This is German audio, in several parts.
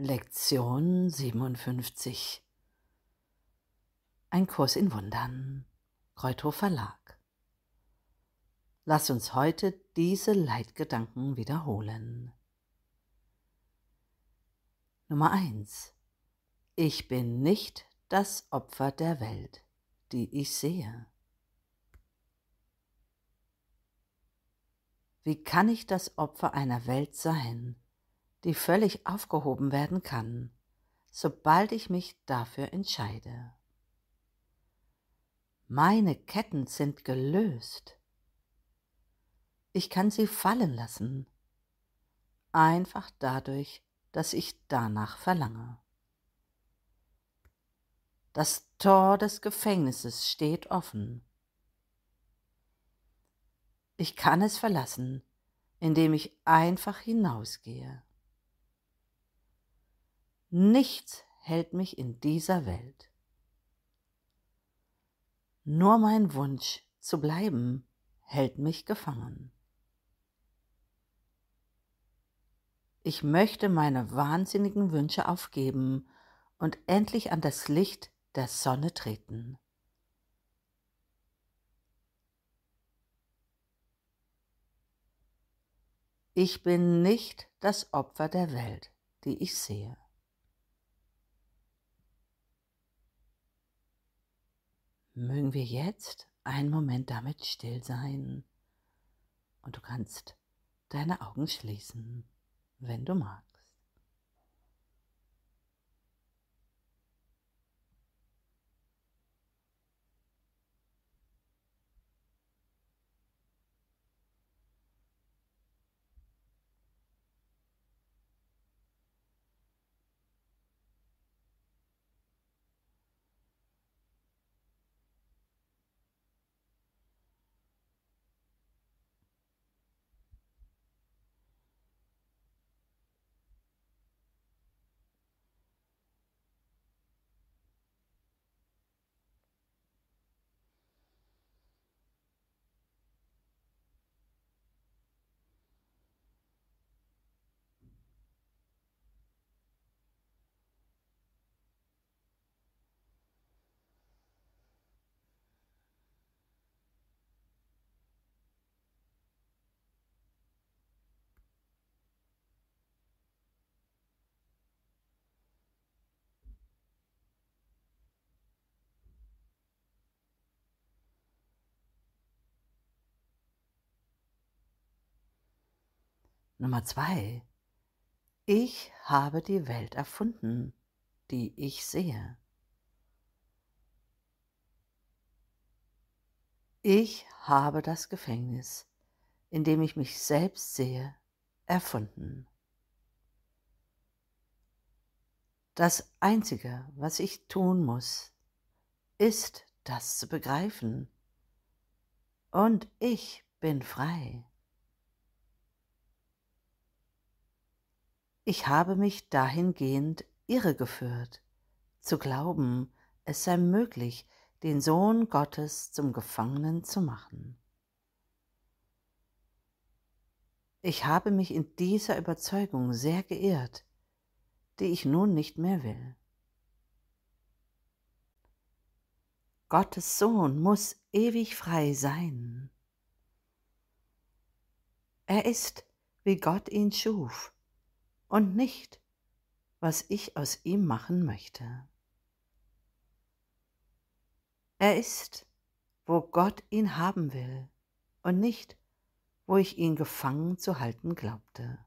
Lektion 57 Ein Kurs in Wundern Kreuthof Verlag Lass uns heute diese Leitgedanken wiederholen. Nummer 1 Ich bin nicht das Opfer der Welt, die ich sehe. Wie kann ich das Opfer einer Welt sein, die völlig aufgehoben werden kann, sobald ich mich dafür entscheide. Meine Ketten sind gelöst. Ich kann sie fallen lassen, einfach dadurch, dass ich danach verlange. Das Tor des Gefängnisses steht offen. Ich kann es verlassen, indem ich einfach hinausgehe. Nichts hält mich in dieser Welt. Nur mein Wunsch zu bleiben hält mich gefangen. Ich möchte meine wahnsinnigen Wünsche aufgeben und endlich an das Licht der Sonne treten. Ich bin nicht das Opfer der Welt, die ich sehe. Mögen wir jetzt einen Moment damit still sein und du kannst deine Augen schließen, wenn du magst. Nummer zwei. Ich habe die Welt erfunden, die ich sehe. Ich habe das Gefängnis, in dem ich mich selbst sehe, erfunden. Das Einzige, was ich tun muss, ist das zu begreifen. Und ich bin frei. Ich habe mich dahingehend irregeführt, zu glauben, es sei möglich, den Sohn Gottes zum Gefangenen zu machen. Ich habe mich in dieser Überzeugung sehr geirrt, die ich nun nicht mehr will. Gottes Sohn muss ewig frei sein. Er ist, wie Gott ihn schuf, und nicht, was ich aus ihm machen möchte. Er ist, wo Gott ihn haben will und nicht, wo ich ihn gefangen zu halten glaubte.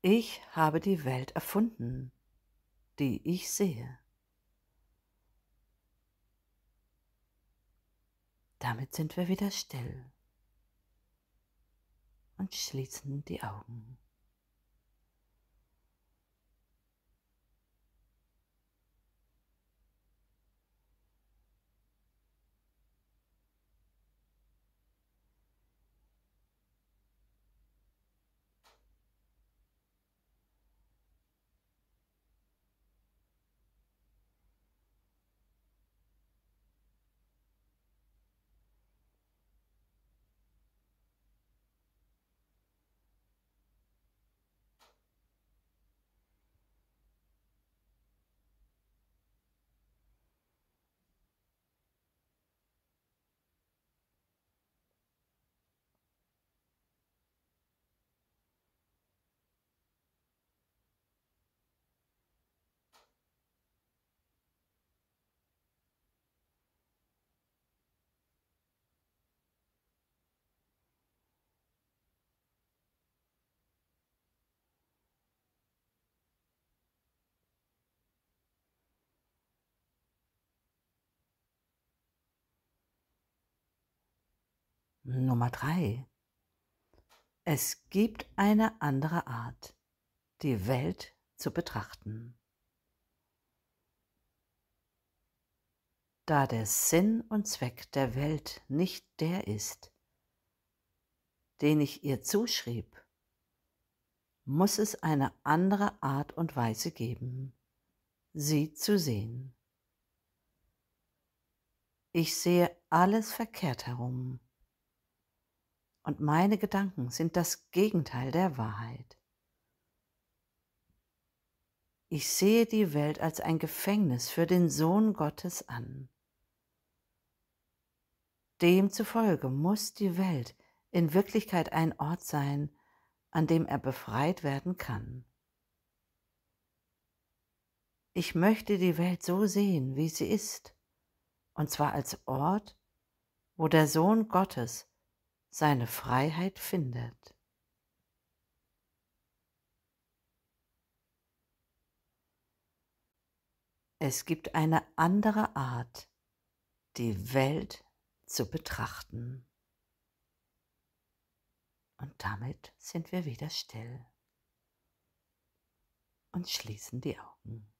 Ich habe die Welt erfunden, die ich sehe. Damit sind wir wieder still und schließen die Augen. Nummer drei. Es gibt eine andere Art, die Welt zu betrachten. Da der Sinn und Zweck der Welt nicht der ist, den ich ihr zuschrieb, muss es eine andere Art und Weise geben, sie zu sehen. Ich sehe alles verkehrt herum und meine Gedanken sind das Gegenteil der Wahrheit. Ich sehe die Welt als ein Gefängnis für den Sohn Gottes an. Demzufolge muss die Welt in Wirklichkeit ein Ort sein, an dem er befreit werden kann. Ich möchte die Welt so sehen, wie sie ist, und zwar als Ort, wo der Sohn Gottes seine Freiheit findet. Es gibt eine andere Art, die Welt zu betrachten. Und damit sind wir wieder still und schließen die Augen.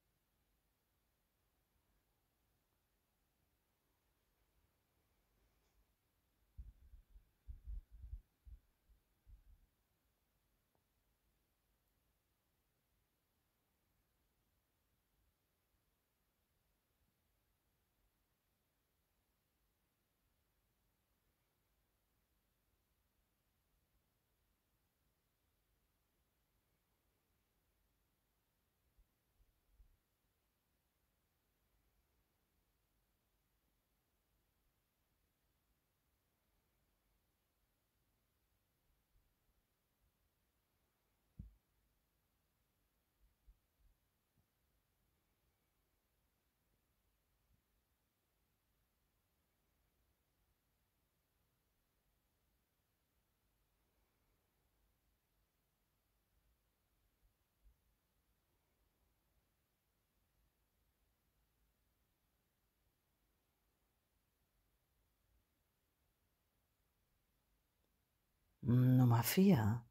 Nummer 4.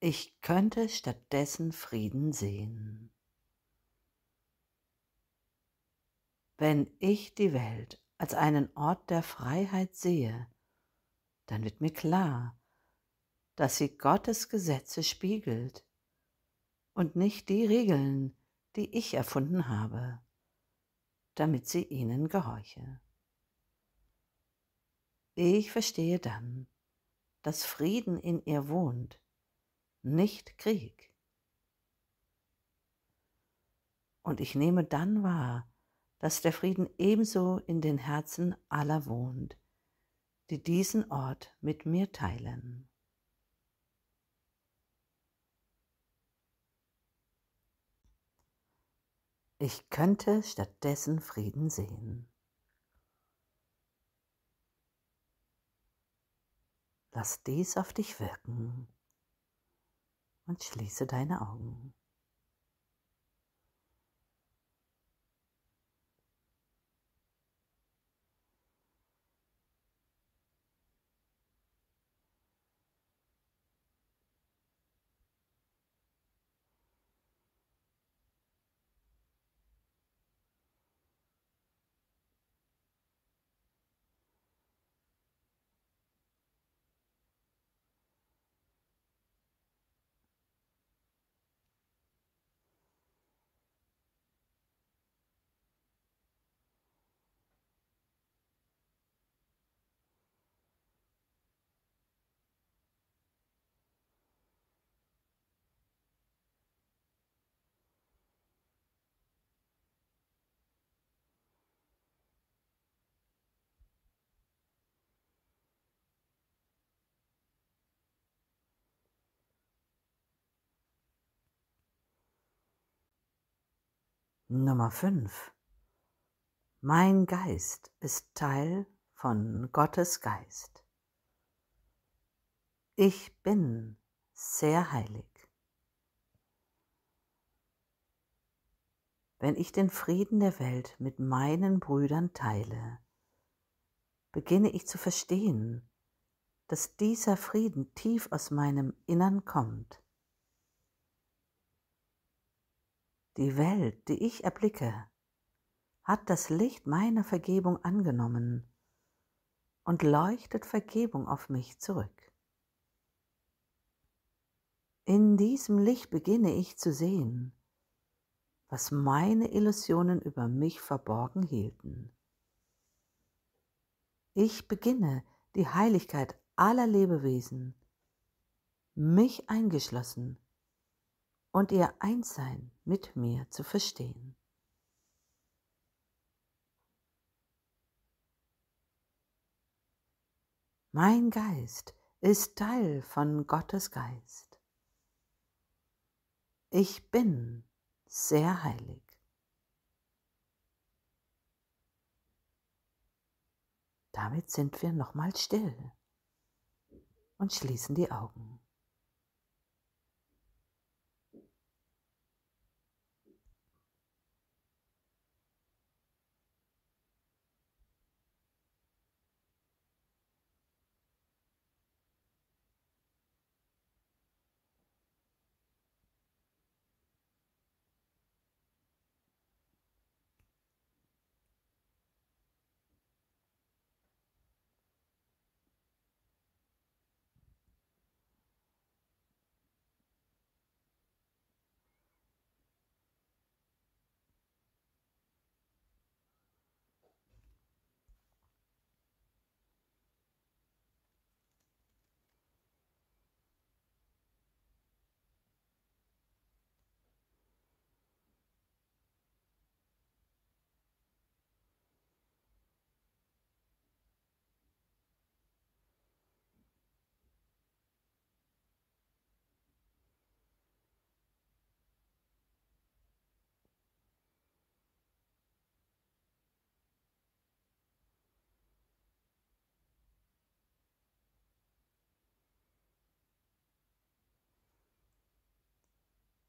Ich könnte stattdessen Frieden sehen. Wenn ich die Welt als einen Ort der Freiheit sehe, dann wird mir klar, dass sie Gottes Gesetze spiegelt und nicht die Regeln, die ich erfunden habe, damit sie ihnen gehorche. Ich verstehe dann, dass Frieden in ihr wohnt, nicht Krieg. Und ich nehme dann wahr, dass der Frieden ebenso in den Herzen aller wohnt, die diesen Ort mit mir teilen. Ich könnte stattdessen Frieden sehen. Lass dies auf dich wirken und schließe deine Augen. Nummer 5. Mein Geist ist Teil von Gottes Geist. Ich bin sehr heilig. Wenn ich den Frieden der Welt mit meinen Brüdern teile, beginne ich zu verstehen, dass dieser Frieden tief aus meinem Innern kommt. Die Welt, die ich erblicke, hat das Licht meiner Vergebung angenommen und leuchtet Vergebung auf mich zurück. In diesem Licht beginne ich zu sehen, was meine Illusionen über mich verborgen hielten. Ich beginne die Heiligkeit aller Lebewesen, mich eingeschlossen, und ihr Einssein mit mir zu verstehen. Mein Geist ist Teil von Gottes Geist. Ich bin sehr heilig. Damit sind wir nochmal still und schließen die Augen.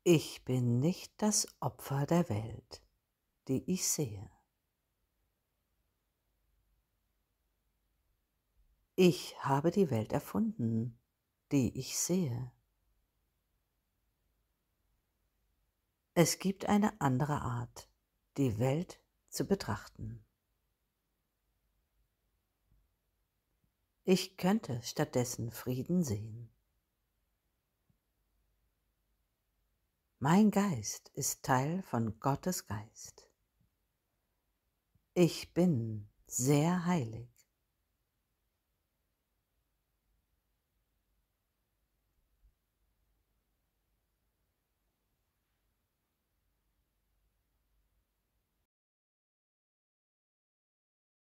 Ich bin nicht das Opfer der Welt, die ich sehe. Ich habe die Welt erfunden, die ich sehe. Es gibt eine andere Art, die Welt zu betrachten. Ich könnte stattdessen Frieden sehen. Mein Geist ist Teil von Gottes Geist. Ich bin sehr heilig.